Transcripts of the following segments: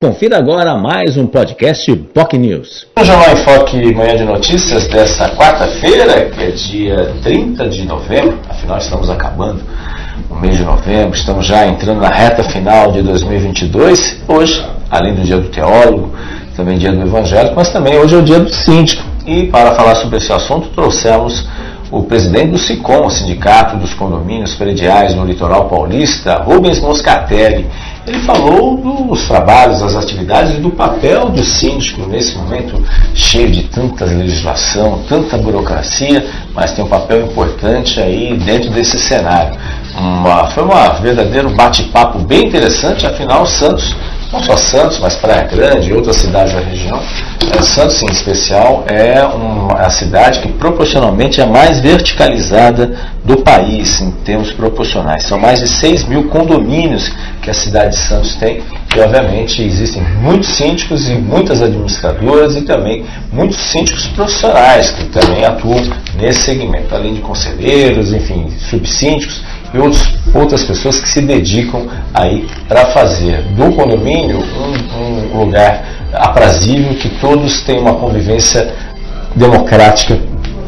Confira agora mais um podcast POC News. O Jornal em Foque Manhã de Notícias desta quarta-feira, que é dia 30 de novembro, afinal estamos acabando o mês de novembro, estamos já entrando na reta final de 2022. Hoje, além do dia do teólogo, também dia do evangélico, mas também hoje é o dia do síndico. E para falar sobre esse assunto, trouxemos o presidente do SICOM, Sindicato dos Condomínios Prediais no Litoral Paulista, Rubens Moscatelli. Ele falou dos trabalhos, das atividades e do papel do síndico nesse momento cheio de tanta legislação, tanta burocracia, mas tem um papel importante aí dentro desse cenário. Uma, foi um verdadeiro bate-papo bem interessante, afinal, Santos não só Santos, mas Praia Grande e outras cidades da região. É, Santos, em especial, é uma, a cidade que proporcionalmente é mais verticalizada do país, em termos proporcionais. São mais de 6 mil condomínios que a cidade de Santos tem, e obviamente existem muitos síndicos e muitas administradoras e também muitos síndicos profissionais que também atuam nesse segmento, além de conselheiros, enfim, subsíndicos e outros, outras pessoas que se dedicam aí para fazer do condomínio um, um lugar aprazível, que todos tenham uma convivência democrática,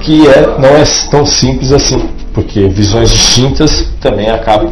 que é, não é tão simples assim, porque visões distintas também acabam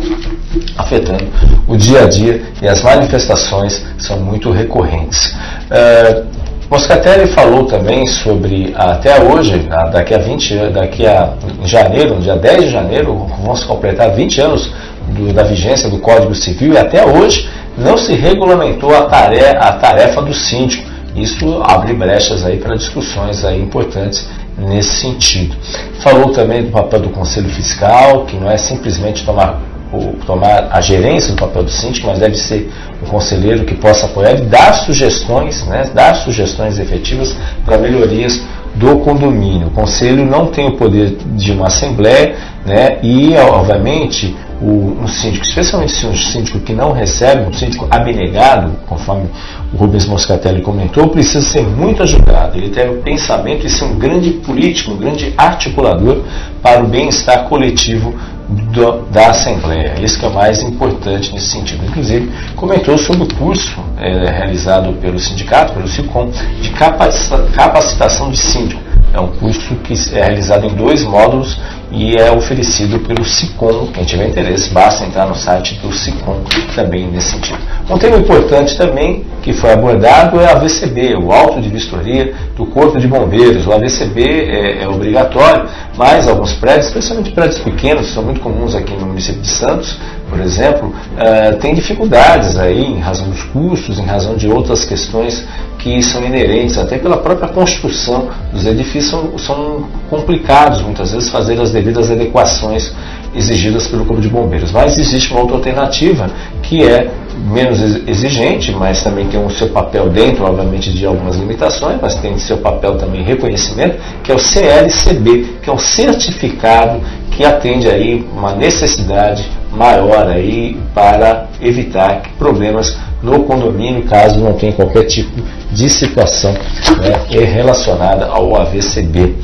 afetando o dia a dia e as manifestações são muito recorrentes. Uh, Moscatelli falou também sobre, até hoje, daqui a 20 daqui a janeiro, dia 10 de janeiro, vamos completar 20 anos do, da vigência do Código Civil e até hoje não se regulamentou a tarefa, a tarefa do síndico. Isso abre brechas aí para discussões aí importantes nesse sentido. Falou também do papel do Conselho Fiscal, que não é simplesmente tomar o, tomar a gerência do papel do síndico, mas deve ser um conselheiro que possa apoiar e dar sugestões, né, dar sugestões efetivas para melhorias do condomínio. O conselho não tem o poder de uma assembleia né, e, obviamente, o, um síndico, especialmente um síndico que não recebe, um síndico abnegado, conforme o Rubens Moscatelli comentou, precisa ser muito ajudado. Ele tem o pensamento e ser um grande político, um grande articulador para o bem-estar coletivo do, da Assembleia. Isso que é o mais importante nesse sentido. Inclusive, comentou sobre o curso é, realizado pelo sindicato, pelo SICOM, de capacitação de síndico. É um curso que é realizado em dois módulos e é oferecido pelo SICOM. Quem tiver interesse, basta entrar no site do SICOM também nesse sentido. Um tema importante também que foi abordado é a AVCB, o auto de vistoria do Corpo de Bombeiros. O AVCB é, é obrigatório, mas alguns prédios, especialmente prédios pequenos, são muito comuns aqui no município de Santos, por exemplo, uh, tem dificuldades aí em razão dos custos, em razão de outras questões que são inerentes, até pela própria construção dos edifícios, são, são complicados muitas vezes fazer as devidas adequações exigidas pelo Corpo de Bombeiros. Mas existe uma outra alternativa que é menos exigente, mas também tem o seu papel dentro, obviamente, de algumas limitações, mas tem seu papel também reconhecimento, que é o CLCB, que é um certificado que atende aí uma necessidade maior aí para evitar problemas no condomínio, caso não tenha qualquer tipo de situação né, relacionada ao AVCB.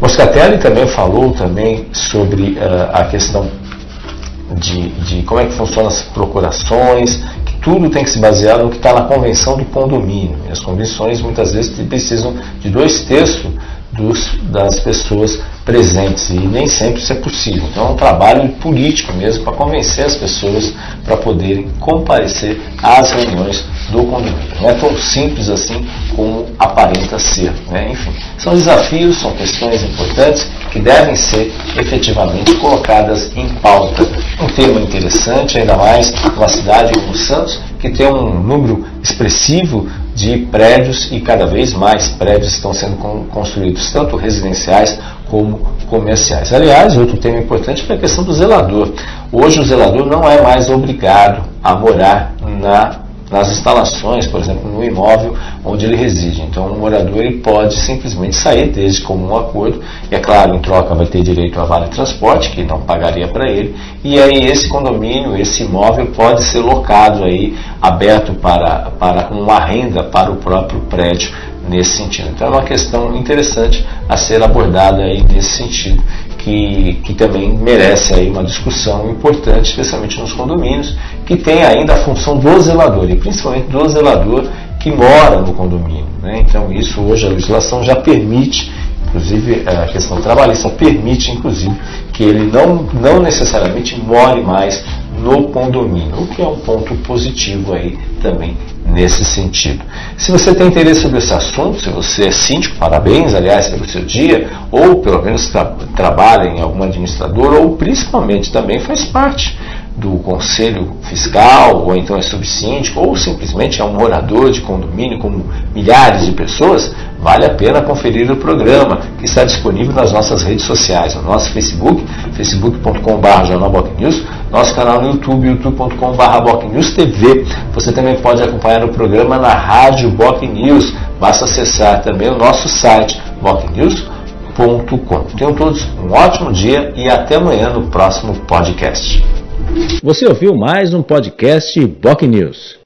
Moscatelli também falou também sobre uh, a questão de, de, como é que funcionam as procurações, que tudo tem que se basear no que está na convenção do condomínio. E as convenções muitas vezes precisam de dois terços dos, das pessoas presentes e nem sempre isso é possível. Então é um trabalho político mesmo para convencer as pessoas para poderem comparecer às reuniões do condomínio. Não é tão simples assim como aparenta ser. Né? Enfim, são desafios, são questões importantes que devem ser efetivamente colocadas em pauta. Um tema interessante, ainda mais numa cidade como Santos, que tem um número expressivo de prédios e cada vez mais prédios estão sendo construídos, tanto residenciais como comerciais. Aliás, outro tema importante é a questão do zelador. Hoje o zelador não é mais obrigado a morar na nas instalações, por exemplo, no imóvel onde ele reside. Então, o morador ele pode simplesmente sair desde comum acordo, e é claro, em troca vai ter direito a vale transporte, que não pagaria para ele, e aí esse condomínio, esse imóvel pode ser locado aí, aberto para, para uma renda para o próprio prédio nesse sentido. Então, é uma questão interessante a ser abordada aí nesse sentido que, que também merece aí uma discussão importante, especialmente nos condomínios, que tem ainda a função do zelador, e principalmente do zelador que mora no condomínio. Né? Então, isso hoje a legislação já permite, inclusive a questão trabalhista permite, inclusive, que ele não, não necessariamente more mais no condomínio, o que é um ponto positivo aí também nesse sentido. Se você tem interesse sobre esse assunto, se você é síndico, parabéns, aliás, pelo seu dia, ou pelo menos tra trabalha em algum administrador, ou principalmente também faz parte do conselho fiscal, ou então é subsíndico, ou simplesmente é um morador de condomínio, como milhares de pessoas, vale a pena conferir o programa que está disponível nas nossas redes sociais, no nosso Facebook, facebook.com.br jornalbocnews, nosso canal no YouTube, youtube.com.br TV. Você também pode acompanhar o programa na rádio Boc News, basta acessar também o nosso site bocnews.com. Tenham todos um ótimo dia e até amanhã no próximo podcast. Você ouviu mais um podcast Boc News.